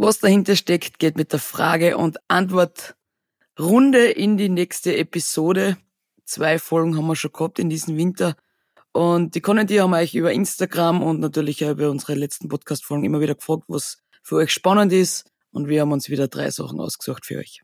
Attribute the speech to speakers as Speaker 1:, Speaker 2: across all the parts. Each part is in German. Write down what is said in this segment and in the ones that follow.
Speaker 1: Was dahinter steckt, geht mit der Frage- und Antwortrunde in die nächste Episode. Zwei Folgen haben wir schon gehabt in diesem Winter. Und die Conny, die haben euch über Instagram und natürlich auch über unsere letzten Podcast-Folgen immer wieder gefragt, was für euch spannend ist. Und wir haben uns wieder drei Sachen ausgesucht für euch.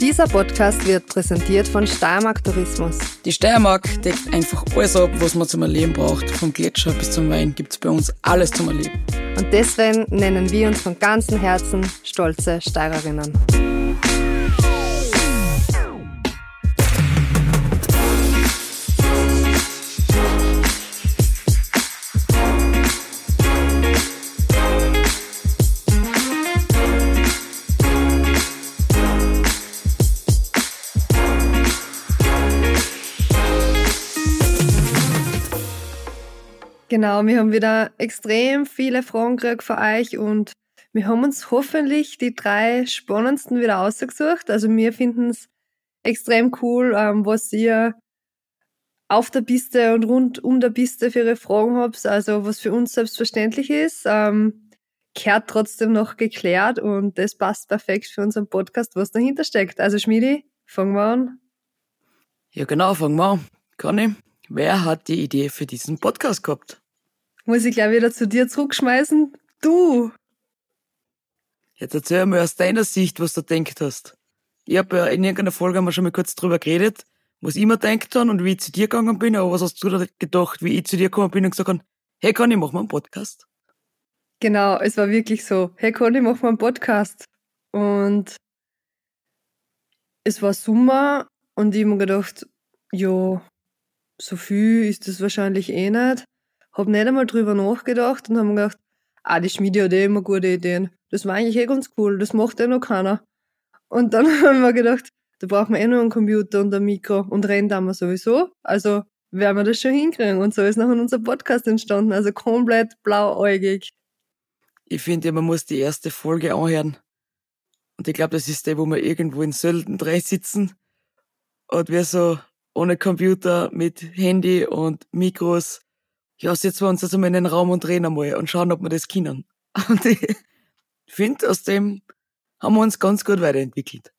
Speaker 2: Dieser Podcast wird präsentiert von Steiermark Tourismus.
Speaker 1: Die Steiermark deckt einfach alles ab, was man zum Erleben braucht. Vom Gletscher bis zum Wein gibt's bei uns alles zum Erleben.
Speaker 2: Und deswegen nennen wir uns von ganzem Herzen stolze Steirerinnen. Genau, wir haben wieder extrem viele Fragen gekriegt von euch und wir haben uns hoffentlich die drei spannendsten wieder ausgesucht. Also wir finden es extrem cool, ähm, was ihr auf der Piste und rund um der Piste für ihre Fragen habt. Also was für uns selbstverständlich ist, ähm, kehrt trotzdem noch geklärt und das passt perfekt für unseren Podcast, was dahinter steckt. Also Schmiedi, fangen wir an.
Speaker 1: Ja genau, fangen wir an. Conny, wer hat die Idee für diesen Podcast gehabt?
Speaker 2: Muss ich gleich wieder zu dir zurückschmeißen? Du!
Speaker 1: Jetzt erzähl mal aus deiner Sicht, was du denkt hast. Ich habe ja in irgendeiner Folge haben wir schon mal kurz drüber geredet, was ich mir denkt habe und wie ich zu dir gegangen bin, aber was hast du da gedacht, wie ich zu dir gekommen bin und gesagt habe, hey Conny, mach mal einen Podcast?
Speaker 2: Genau, es war wirklich so, hey Conny, mach mal einen Podcast. Und es war Sommer und ich habe mir gedacht, ja, so viel ist das wahrscheinlich eh nicht. Hab nicht einmal drüber nachgedacht und hab mir gedacht, ah, die Schmiede hat eh immer gute Ideen. Das war eigentlich eh ganz cool, das macht eh noch keiner. Und dann haben wir gedacht, da brauchen wir eh nur einen Computer und ein Mikro und reden haben wir sowieso. Also werden wir das schon hinkriegen. Und so ist nachher unser Podcast entstanden. Also komplett blauäugig.
Speaker 1: Ich finde, man muss die erste Folge anhören. Und ich glaube, das ist der, wo wir irgendwo in Sölden drei sitzen und wir so ohne Computer mit Handy und Mikros ja, setzen wir uns also mal in den Raum und reden einmal und schauen, ob wir das können. Und ich finde, aus dem haben wir uns ganz gut weiterentwickelt.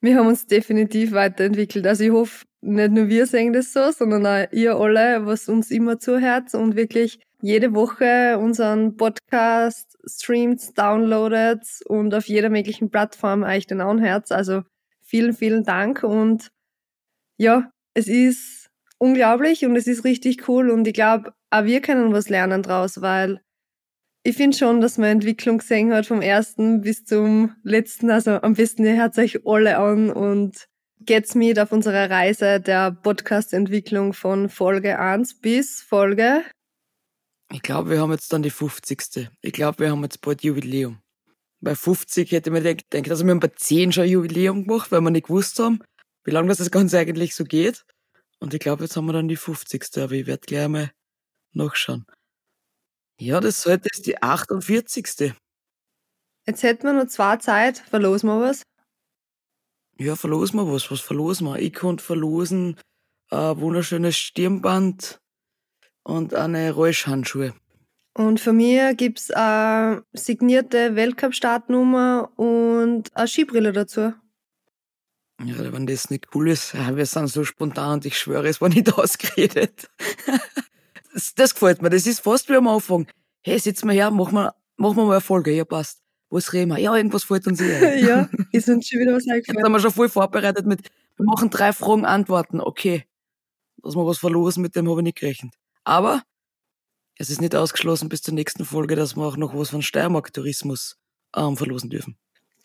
Speaker 2: Wir haben uns definitiv weiterentwickelt. Also ich hoffe, nicht nur wir sehen das so, sondern auch ihr alle, was uns immer zuhört und wirklich jede Woche unseren Podcast streamt, downloadet und auf jeder möglichen Plattform euch den anhört. Also vielen, vielen Dank und ja, es ist unglaublich und es ist richtig cool und ich glaube, auch wir können was lernen draus, weil ich finde schon, dass man Entwicklung gesehen hat vom ersten bis zum letzten. Also am besten ihr hört euch alle an und geht's mit auf unserer Reise der Podcast-Entwicklung von Folge 1 bis Folge.
Speaker 1: Ich glaube, wir haben jetzt dann die 50. Ich glaube, wir haben jetzt bald Jubiläum. Bei 50 hätte man gedacht, also wir haben bei 10 schon Jubiläum gemacht, weil wir nicht gewusst haben, wie lange das Ganze eigentlich so geht. Und ich glaube, jetzt haben wir dann die 50. Aber ich werde gleich mal nachschauen. Ja, das heute ist die 48.
Speaker 2: Jetzt hätten wir noch zwei Zeit. Verlosen wir was?
Speaker 1: Ja, verlosen wir was. Was verlosen wir? Ich konnte verlosen ein wunderschönes Stirnband und eine Räuschhandschuhe.
Speaker 2: Und für mich gibt's eine signierte Weltcup-Startnummer und eine Skibrille dazu.
Speaker 1: Ja, wenn das nicht cool ist, wir sind so spontan und ich schwöre, es war nicht ausgeredet. das, das gefällt mir. Das ist fast wie am Anfang. Hey, sitzen wir her, machen wir, machen wir mal eine Folge. Ja, passt. Was reden wir? Ja, irgendwas fällt uns
Speaker 2: ein. ja, ist uns schon wieder was eingefallen.
Speaker 1: Jetzt haben wir schon voll vorbereitet mit, wir machen drei Fragen, Antworten. Okay. Dass wir was verlosen, mit dem habe ich nicht gerechnet. Aber es ist nicht ausgeschlossen bis zur nächsten Folge, dass wir auch noch was von Steiermark Tourismus ähm, verlosen dürfen.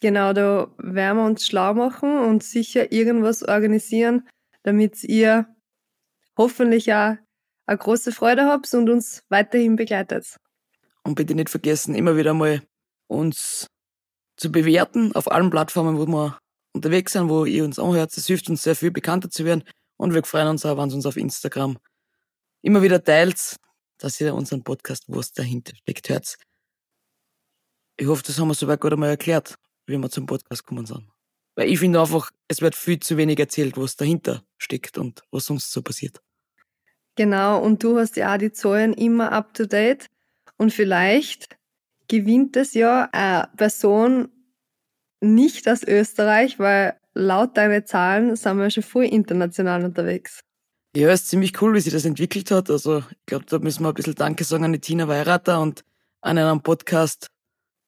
Speaker 2: Genau, da werden wir uns schlau machen und sicher irgendwas organisieren, damit ihr hoffentlich auch eine große Freude habt und uns weiterhin begleitet.
Speaker 1: Und bitte nicht vergessen, immer wieder mal uns zu bewerten auf allen Plattformen, wo wir unterwegs sind, wo ihr uns anhört. Das hilft uns sehr viel, bekannter zu werden. Und wir freuen uns auch, wenn ihr uns auf Instagram immer wieder teilt, dass ihr unseren Podcast, wo es dahinter steckt, hört. Ich hoffe, das haben wir soweit gut einmal erklärt wie wir zum Podcast kommen sind. Weil ich finde einfach, es wird viel zu wenig erzählt, was dahinter steckt und was sonst so passiert.
Speaker 2: Genau, und du hast ja auch die Zahlen immer up to date und vielleicht gewinnt das Jahr eine Person nicht aus Österreich, weil laut deinen Zahlen sind wir schon voll international unterwegs.
Speaker 1: Ja, ist ziemlich cool, wie sich das entwickelt hat. Also ich glaube, da müssen wir ein bisschen Danke sagen an die Tina Weirater und an einen Podcast,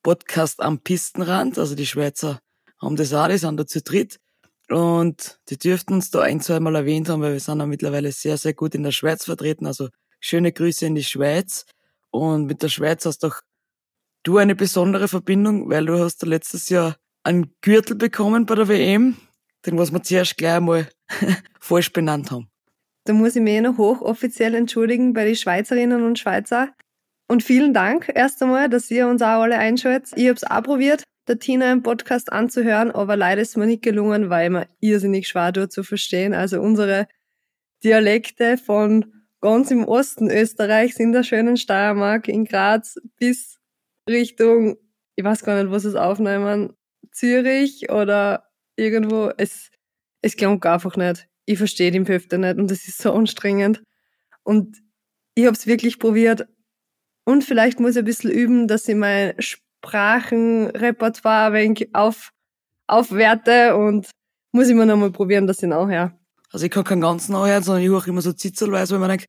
Speaker 1: Podcast am Pistenrand. Also die Schweizer haben das auch, die sind da zu dritt. Und die dürften uns da ein, zwei Mal erwähnt haben, weil wir sind ja mittlerweile sehr, sehr gut in der Schweiz vertreten. Also schöne Grüße in die Schweiz. Und mit der Schweiz hast doch du eine besondere Verbindung, weil du hast letztes Jahr einen Gürtel bekommen bei der WM, den was wir zuerst gleich einmal falsch benannt haben.
Speaker 2: Da muss ich mich eh noch hochoffiziell entschuldigen bei den Schweizerinnen und Schweizer. Und vielen Dank erst einmal, dass ihr uns auch alle einschaltet. Ich habe es auch probiert, der Tina im Podcast anzuhören, aber leider ist mir nicht gelungen, weil mir irrsinnig schwer dort zu verstehen. Also unsere Dialekte von ganz im Osten Österreichs in der schönen Steiermark in Graz bis Richtung, ich weiß gar nicht, was es aufnehmen, Zürich oder irgendwo. Es, es klingt einfach nicht. Ich verstehe die Hälfte nicht und das ist so anstrengend. Und ich habe es wirklich probiert. Und vielleicht muss ich ein bisschen üben, dass ich mein Sprachenrepertoire ein wenig auf, aufwerte und muss ich mir nochmal probieren, dass ich nachher.
Speaker 1: Also ich kann keinen ganzen nachhören, sondern ich höre immer so zitzelweise, weil man denkt,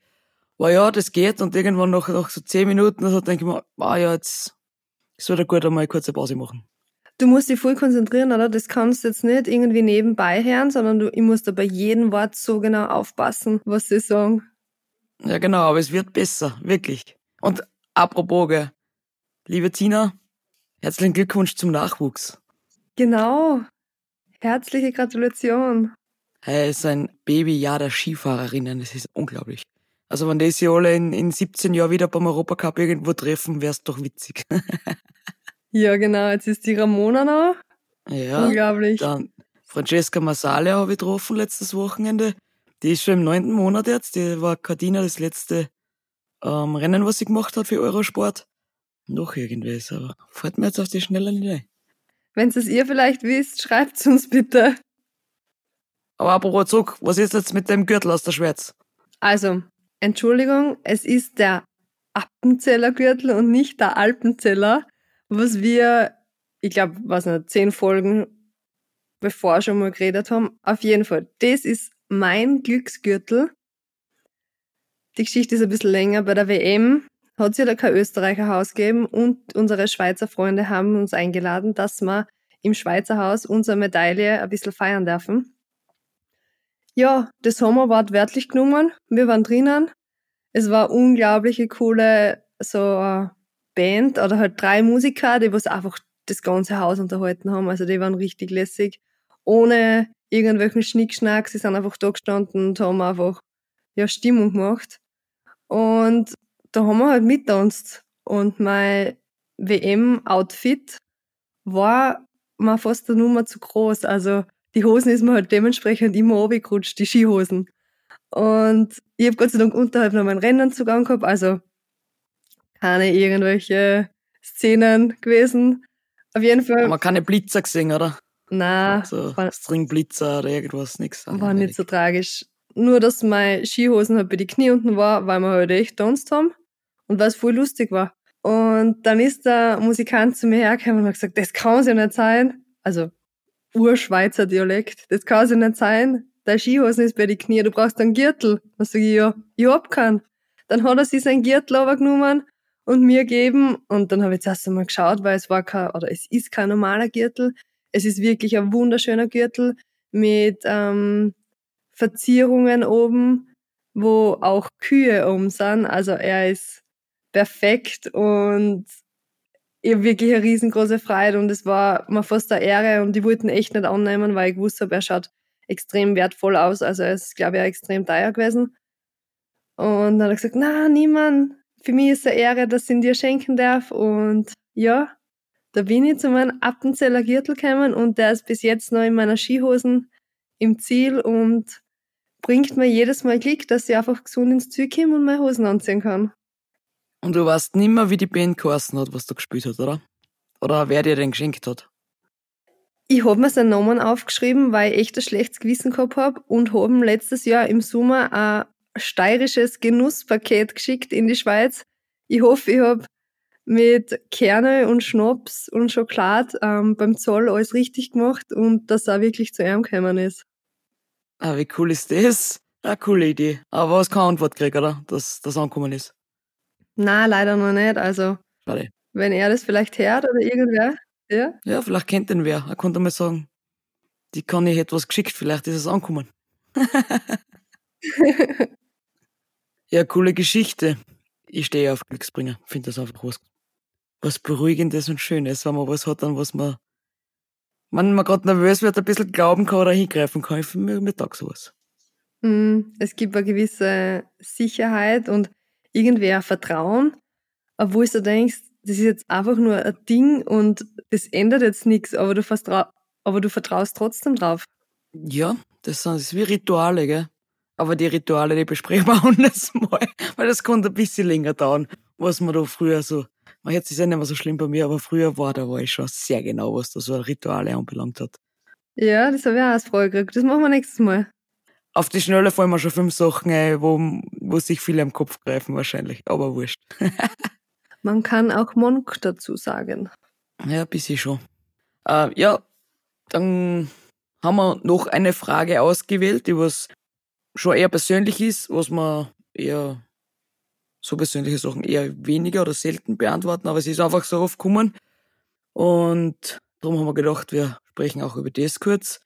Speaker 1: wow, ja, das geht und irgendwann nach, nach so zehn Minuten so denke ich mir, wow, ja, jetzt ist wieder gut, einmal eine kurze Pause machen.
Speaker 2: Du musst dich voll konzentrieren, oder? Das kannst du jetzt nicht irgendwie nebenbei hören, sondern du, ich muss da bei jedem Wort so genau aufpassen, was sie sagen.
Speaker 1: Ja, genau, aber es wird besser, wirklich. Und apropos, liebe Tina, herzlichen Glückwunsch zum Nachwuchs.
Speaker 2: Genau. Herzliche Gratulation.
Speaker 1: Hey, ist ein Babyjahr der Skifahrerinnen, das ist unglaublich. Also wenn die sich alle in, in 17 Jahren wieder beim Europacup irgendwo treffen, wär's doch witzig.
Speaker 2: ja, genau. Jetzt ist die Ramona noch.
Speaker 1: Ja.
Speaker 2: Unglaublich.
Speaker 1: Dann Francesca Masale habe ich getroffen letztes Wochenende. Die ist schon im neunten Monat jetzt. Die war Cardina das letzte ähm, Rennen, was sie gemacht hat für Eurosport. Noch irgendwas, aber fällt mir jetzt auf die Schnelle nicht ein.
Speaker 2: Wenn es ihr vielleicht wisst, schreibt uns bitte.
Speaker 1: Aber apropos zurück, was ist jetzt mit dem Gürtel aus der Schweiz?
Speaker 2: Also, Entschuldigung, es ist der Appenzeller Gürtel und nicht der Alpenzeller, was wir, ich glaube, was nicht, zehn Folgen bevor schon mal geredet haben. Auf jeden Fall, das ist mein Glücksgürtel. Die Geschichte ist ein bisschen länger. Bei der WM hat es ja da kein Österreicher Haus gegeben und unsere Schweizer Freunde haben uns eingeladen, dass wir im Schweizer Haus unsere Medaille ein bisschen feiern dürfen. Ja, das haben wir wortwörtlich genommen. Wir waren drinnen. Es war unglaubliche coole so äh, Band oder halt drei Musiker, die was einfach das ganze Haus unterhalten haben. Also die waren richtig lässig. Ohne irgendwelchen Schnickschnack. Sie sind einfach da gestanden und haben einfach ja, Stimmung gemacht. Und da haben wir halt mittanzt. Und mein WM-Outfit war mir fast eine Nummer zu groß. Also die Hosen ist mir halt dementsprechend immer runtergerutscht, die Skihosen. Und ich habe Gott sei Dank unterhalb noch meinen Rennanzug angehabt, also keine irgendwelche Szenen gewesen. Auf jeden Fall.
Speaker 1: Man keine Blitzer gesehen, oder?
Speaker 2: Na,
Speaker 1: so Stringblitzer oder irgendwas, nix.
Speaker 2: War nicht so tragisch. Nur, dass meine Skihosen halt bei die Knie unten war, weil wir halt echt tanzt haben und weil es voll lustig war. Und dann ist der Musikant zu mir hergekommen und hat gesagt, das kann ja nicht sein. Also Urschweizer Dialekt. Das kann ja nicht sein. Dein Skihosen ist bei die Knie, du brauchst einen Gürtel. Dann sag ich, ja, ich hab keinen. Dann hat er sich seinen Gürtel genommen und mir gegeben. Und dann habe ich zuerst einmal geschaut, weil es war kein, oder es ist kein normaler Gürtel. Es ist wirklich ein wunderschöner Gürtel mit ähm, Verzierungen oben, wo auch Kühe oben sind. Also er ist perfekt und ich habe wirklich eine riesengroße Freude und es war mir fast eine Ehre und die wollten echt nicht annehmen, weil ich wusste, er schaut extrem wertvoll aus. Also er ist, glaube ich, auch extrem teuer gewesen. Und dann hat er gesagt, na, niemand, für mich ist es eine Ehre, dass ich ihn dir schenken darf. Und ja, da bin ich zu meinem Appenzeller Gürtel gekommen und der ist bis jetzt noch in meiner Skihosen im Ziel und bringt mir jedes Mal Glück, dass ich einfach gesund ins Ziel komme und meine Hosen anziehen kann.
Speaker 1: Und du weißt nimmer, wie die Band geheißen hat, was du gespielt hat, oder? Oder wer dir den geschenkt hat?
Speaker 2: Ich hab mir seinen Namen aufgeschrieben, weil ich echt ein schlechtes Gewissen gehabt hab und hab ihm letztes Jahr im Sommer ein steirisches Genusspaket geschickt in die Schweiz. Ich hoffe, ich hab mit Kerne und Schnaps und Schokolade ähm, beim Zoll alles richtig gemacht und dass er wirklich zu ihm gekommen ist.
Speaker 1: Ah, wie cool ist das? Eine coole Idee. Aber was keine Antwort gekriegt, oder? Dass das angekommen ist.
Speaker 2: Na, leider noch nicht. Also,
Speaker 1: Schade.
Speaker 2: wenn er das vielleicht hört oder irgendwer, ja?
Speaker 1: Ja, vielleicht kennt den wer. Er konnte mal sagen, die kann ich etwas geschickt, vielleicht ist es angekommen. ja, coole Geschichte. Ich stehe auf Glücksbringer. Finde das einfach was, was Beruhigendes und Schönes, wenn man was hat, an was man, wenn man gerade nervös wird, ein bisschen glauben kann oder hingreifen kann. Ich mir Tag sowas.
Speaker 2: Mm, Es gibt eine gewisse Sicherheit und irgendwie ein Vertrauen, obwohl du denkst, das ist jetzt einfach nur ein Ding und das ändert jetzt nichts, aber du, vertrau aber du vertraust trotzdem drauf.
Speaker 1: Ja, das sind das ist wie Rituale, gell? Aber die Rituale, die besprechen wir anders mal, weil das konnte ein bisschen länger dauern, was man da früher so, jetzt ist ja nicht mehr so schlimm bei mir, aber früher war, da war ich schon sehr genau, was da so Rituale anbelangt hat.
Speaker 2: Ja, das habe ich auch als Frage gekriegt. Das machen wir nächstes Mal.
Speaker 1: Auf die Schnelle fallen mir schon fünf Sachen ein, wo, wo sich viele am Kopf greifen wahrscheinlich, aber wurscht.
Speaker 2: Man kann auch Monk dazu sagen.
Speaker 1: Ja, ein bisschen schon. Äh, ja, dann haben wir noch eine Frage ausgewählt, die was schon eher persönlich ist, was wir eher so persönliche Sachen eher weniger oder selten beantworten, aber es ist einfach so oft gekommen. Und darum haben wir gedacht, wir sprechen auch über das kurz.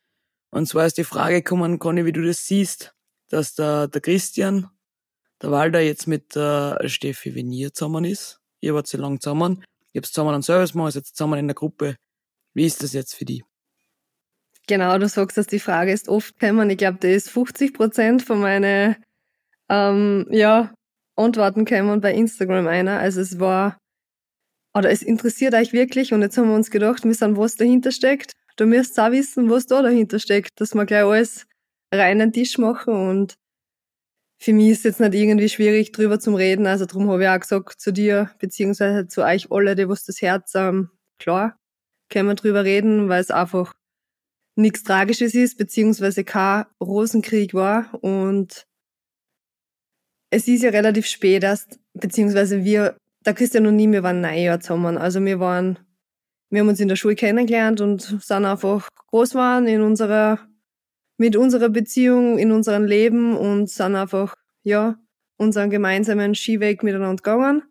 Speaker 1: Und zwar ist die Frage gekommen, Conny, wie du das siehst, dass der, der Christian, der Walder jetzt mit der Steffi Venier zusammen ist. Ihr wart sehr lang zusammen. Ihr habt zusammen einen Service seid jetzt zusammen in der Gruppe. Wie ist das jetzt für die?
Speaker 2: Genau, du sagst, dass die Frage ist oft gekommen. Ich glaube, das ist 50 Prozent von meinen ähm, ja, Antworten gekommen bei Instagram einer. Also es war, oder es interessiert euch wirklich und jetzt haben wir uns gedacht, wir sind, was dahinter steckt. Du müsst auch wissen, was da dahinter steckt, dass wir gleich alles reinen Tisch machen und für mich ist jetzt nicht irgendwie schwierig, drüber zu reden. Also darum habe ich auch gesagt zu dir, beziehungsweise zu euch alle, die was das Herz, ähm, klar, können wir drüber reden, weil es einfach nichts Tragisches ist, beziehungsweise kein Rosenkrieg war. Und es ist ja relativ spät erst, beziehungsweise wir, der Christian und ich, wir waren neun Jahre zusammen. Also wir waren, wir haben uns in der Schule kennengelernt und sind einfach groß waren in unserer, mit unserer Beziehung, in unserem Leben und sind einfach, ja, unseren gemeinsamen Skiweg miteinander gegangen.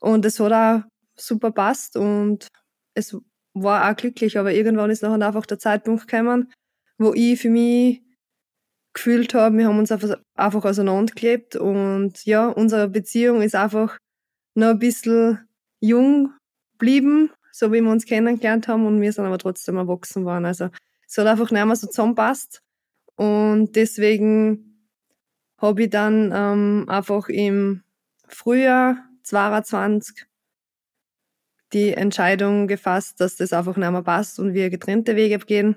Speaker 2: Und es hat auch super passt und es war auch glücklich, aber irgendwann ist nachher einfach der Zeitpunkt gekommen, wo ich für mich gefühlt habe, wir haben uns einfach, auseinandergelebt und ja, unsere Beziehung ist einfach noch ein bisschen jung geblieben, so wie wir uns kennengelernt haben und wir sind aber trotzdem erwachsen waren. Also es hat einfach nicht mehr so zusammenpasst und deswegen habe ich dann ähm, einfach im Frühjahr 22 die Entscheidung gefasst, dass das einfach nicht mehr passt und wir getrennte Wege gehen.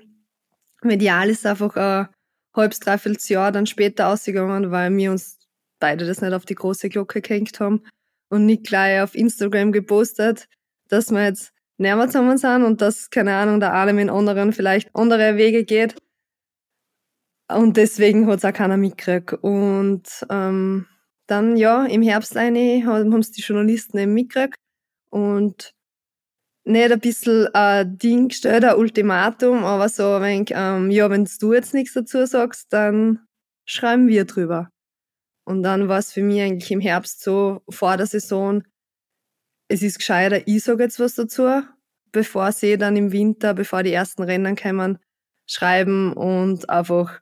Speaker 2: Medial ist einfach ein halbes, dreiviertel Jahr dann später ausgegangen, weil wir uns beide das nicht auf die große Glocke gehängt haben und nicht gleich auf Instagram gepostet, dass wir jetzt näher zusammen sind und dass, keine Ahnung, der mit dem anderen vielleicht andere Wege geht. Und deswegen hat es auch keiner mitgekriegt. Und ähm, dann, ja, im Herbst eine haben es die Journalisten eben mitgekriegt und nicht ein bisschen ein Ding gestellt, ein Ultimatum, aber so ein wenig, ähm, ja, wenn du jetzt nichts dazu sagst, dann schreiben wir drüber. Und dann war es für mich eigentlich im Herbst so, vor der Saison, es ist gescheiter, ich sage jetzt was dazu, bevor sie dann im Winter, bevor die ersten Rennen kommen, schreiben und einfach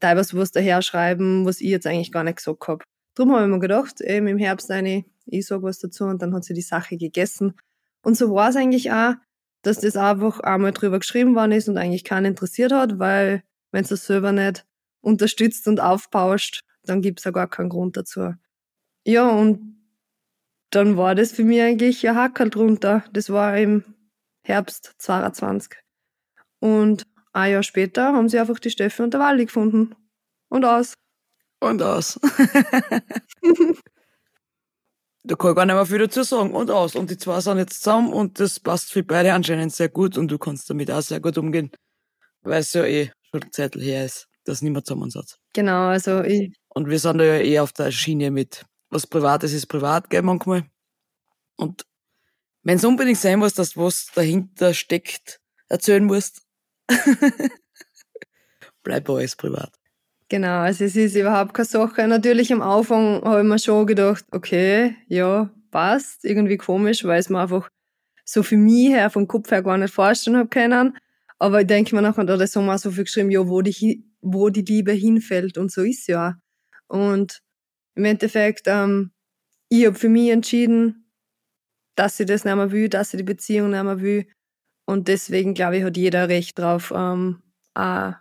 Speaker 2: teilweise was daher schreiben, was ich jetzt eigentlich gar nicht gesagt hab. Drum habe ich mir gedacht, eben im Herbst eine, ich sag was dazu und dann hat sie die Sache gegessen. Und so war es eigentlich auch, dass das einfach einmal drüber geschrieben worden ist und eigentlich keinen interessiert hat, weil wenn du das selber nicht unterstützt und aufbauscht, dann gibt's ja gar keinen Grund dazu. Ja, und dann war das für mich eigentlich ein Hackerl drunter. Das war im Herbst 22. Und ein Jahr später haben sie einfach die Steffi und der Waldi gefunden. Und aus.
Speaker 1: Und aus. da kann ich gar nicht mehr viel dazu sagen. Und aus. Und die zwei sind jetzt zusammen und das passt für beide anscheinend sehr gut und du kannst damit auch sehr gut umgehen. Weil es ja eh schon eine Zeit her ist, dass niemand zusammen sitzt.
Speaker 2: Genau, also ich,
Speaker 1: Und wir sind da ja eh auf der Schiene mit, was Privates ist privat, gell, manchmal. Und wenn es unbedingt sein muss, dass was dahinter steckt, erzählen musst, bleib alles privat.
Speaker 2: Genau, also es ist überhaupt keine Sache. Natürlich am Anfang habe ich mir schon gedacht, okay, ja, passt, irgendwie komisch, weil es mir einfach so für mich her, vom Kopf her gar nicht vorstellen habe können. Aber ich denke mir nachher, da das haben wir auch so viel geschrieben, ja, wo die, wo die Liebe hinfällt und so ist ja. Und im Endeffekt, ähm, ich habe für mich entschieden, dass ich das nicht mehr will, dass ich die Beziehung nicht mehr will. Und deswegen, glaube ich, hat jeder Recht drauf, ähm, auch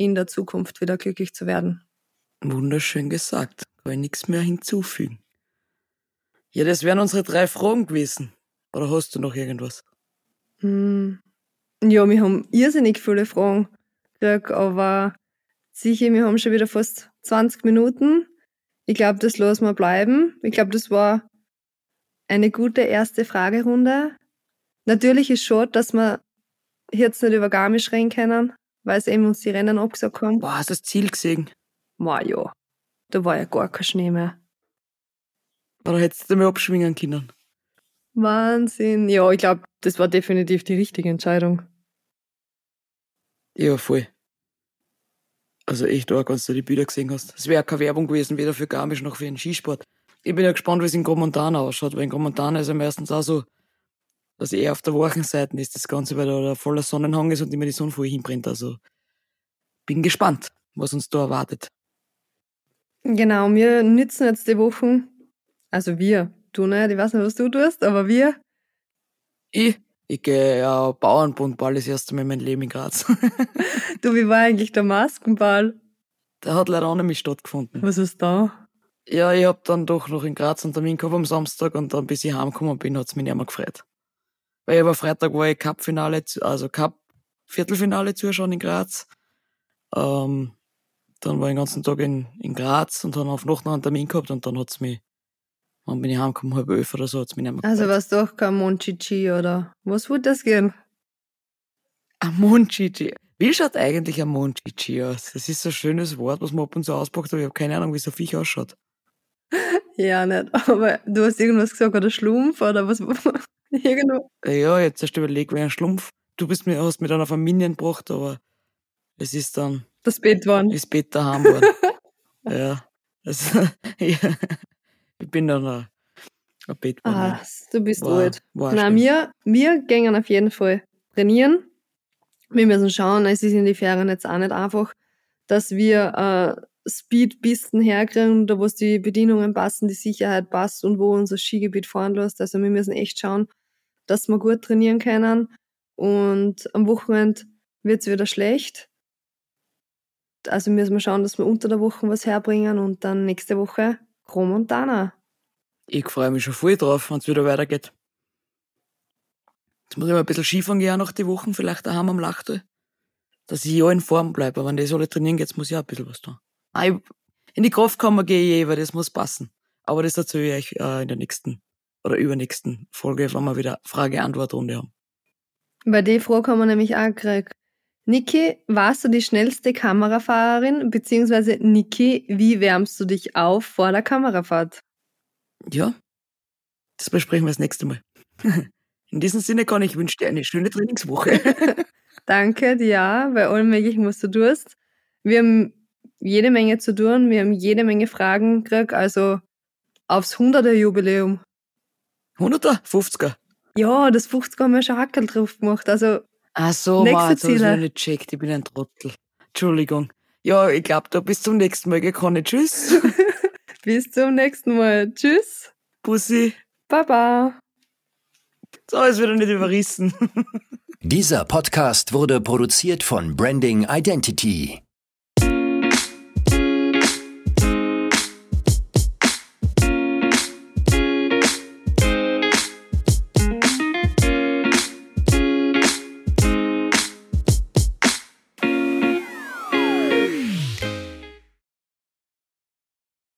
Speaker 2: in der Zukunft wieder glücklich zu werden.
Speaker 1: Wunderschön gesagt. Kann ich nichts mehr hinzufügen. Ja, das wären unsere drei Fragen gewesen. Oder hast du noch irgendwas?
Speaker 2: Mm. Ja, wir haben irrsinnig viele Fragen gekriegt, aber sicher, wir haben schon wieder fast 20 Minuten. Ich glaube, das lassen wir bleiben. Ich glaube, das war eine gute erste Fragerunde. Natürlich ist schon, dass wir jetzt nicht über Garmisch reden können, weil sie eben uns die Rennen abgesagt haben.
Speaker 1: Boah, hast du das Ziel gesehen?
Speaker 2: War ja. Da war ja gar kein Schnee mehr.
Speaker 1: Oder hättest du mal abschwingen können?
Speaker 2: Wahnsinn. Ja, ich glaube, das war definitiv die richtige Entscheidung.
Speaker 1: Ja, voll. Also echt arg, wenn du die Bilder gesehen hast. Es wäre keine Werbung gewesen, weder für Garmisch noch für den Skisport. Ich bin ja gespannt, wie es in Gromontana ausschaut, weil in Gromontana ist ja meistens auch so, dass eher auf der Wochenseite ist das Ganze, weil da voller Sonnenhang ist und immer die Sonne voll hinbrennt. Also bin gespannt, was uns da erwartet.
Speaker 2: Genau, wir nützen jetzt die Wochen, also wir, du nicht, ich weiß nicht, was du tust, aber wir.
Speaker 1: Ich? Ich gehe ja Bauernbundball das erste Mal in meinem Leben in Graz.
Speaker 2: du, wie war eigentlich der Maskenball?
Speaker 1: Der hat leider auch nicht stattgefunden.
Speaker 2: Was ist da?
Speaker 1: Ja, ich hab dann doch noch in Graz einen Termin gehabt am Samstag und dann, bis ich heimgekommen bin, hat's mich nicht mehr gefreut. Weil aber Freitag war ich Cup-Finale, also Cup-Viertelfinale zuschauen in Graz. Ähm, dann war ich den ganzen Tag in, in Graz und dann auf Nacht noch einen Termin gehabt und dann hat's mich dann bin ich heimgekommen, halb elf oder so, hat's mich nicht mehr
Speaker 2: Also was doch kein Monchichi oder was würde das gehen?
Speaker 1: Ein Monchichi. Wie schaut eigentlich ein Monchichi aus? Das ist so ein schönes Wort, was man ab und zu auspackt, aber ich habe keine Ahnung, wie so ein Viech ausschaut.
Speaker 2: Ja, nicht. Aber du hast irgendwas gesagt, oder Schlumpf oder was? Irgendwo.
Speaker 1: Ja, jetzt hast du überlegt, wie ein Schlumpf. Du bist mir, hast mir dann auf ein Minion gebracht, aber es ist dann.
Speaker 2: Das Bett war.
Speaker 1: Das Bett daheim worden. ja. Das, ja. Ich bin dann ein, ein Bettmann.
Speaker 2: Ah, du bist war, alt. War Na, wir, wir gehen auf jeden Fall trainieren. Wir müssen schauen, es ist in die Ferien jetzt auch nicht einfach, dass wir äh, Speedpisten herkriegen, da wo die Bedienungen passen, die Sicherheit passt und wo unser Skigebiet fahren lässt. Also wir müssen echt schauen, dass wir gut trainieren können. Und am Wochenende wird es wieder schlecht. Also müssen wir schauen, dass wir unter der Woche was herbringen und dann nächste Woche Gromontana.
Speaker 1: Ich freue mich schon voll drauf, wenn es wieder weitergeht. Jetzt muss ich mal ein bisschen Skifahren gehen nach die Wochen, vielleicht daheim am Lachtal. Dass ich ja in Form bleibe. Aber wenn das alle trainieren geht, muss ich auch ein bisschen was tun. Ah, in die Kraftkammer gehe ich eh, weil das muss passen. Aber das erzähle ich euch äh, in der nächsten oder übernächsten Folge, wenn wir wieder Frage-Antwort-Runde haben.
Speaker 2: Bei der Frage haben wir nämlich auch gekriegt. Niki, warst du die schnellste Kamerafahrerin? Beziehungsweise Niki, wie wärmst du dich auf vor der Kamerafahrt?
Speaker 1: Ja, das besprechen wir das nächste Mal. In diesem Sinne kann ich wünsche dir eine schöne Trainingswoche.
Speaker 2: Danke dir bei allem möglichen, was du tust. Wir haben jede Menge zu tun, wir haben jede Menge Fragen gekriegt, also aufs 100er Jubiläum.
Speaker 1: 100er? 50er?
Speaker 2: Ja, das 50er haben wir schon Hackel drauf gemacht, also
Speaker 1: Ach so, Mann, das habe ich nicht gecheckt, ich bin ein Trottel. Entschuldigung. Ja, ich glaube, da bis zum nächsten Mal gekommen. Tschüss.
Speaker 2: bis zum nächsten Mal. Tschüss.
Speaker 1: Bussi.
Speaker 2: Baba.
Speaker 1: So, ist wieder nicht überrissen.
Speaker 3: Dieser Podcast wurde produziert von Branding Identity.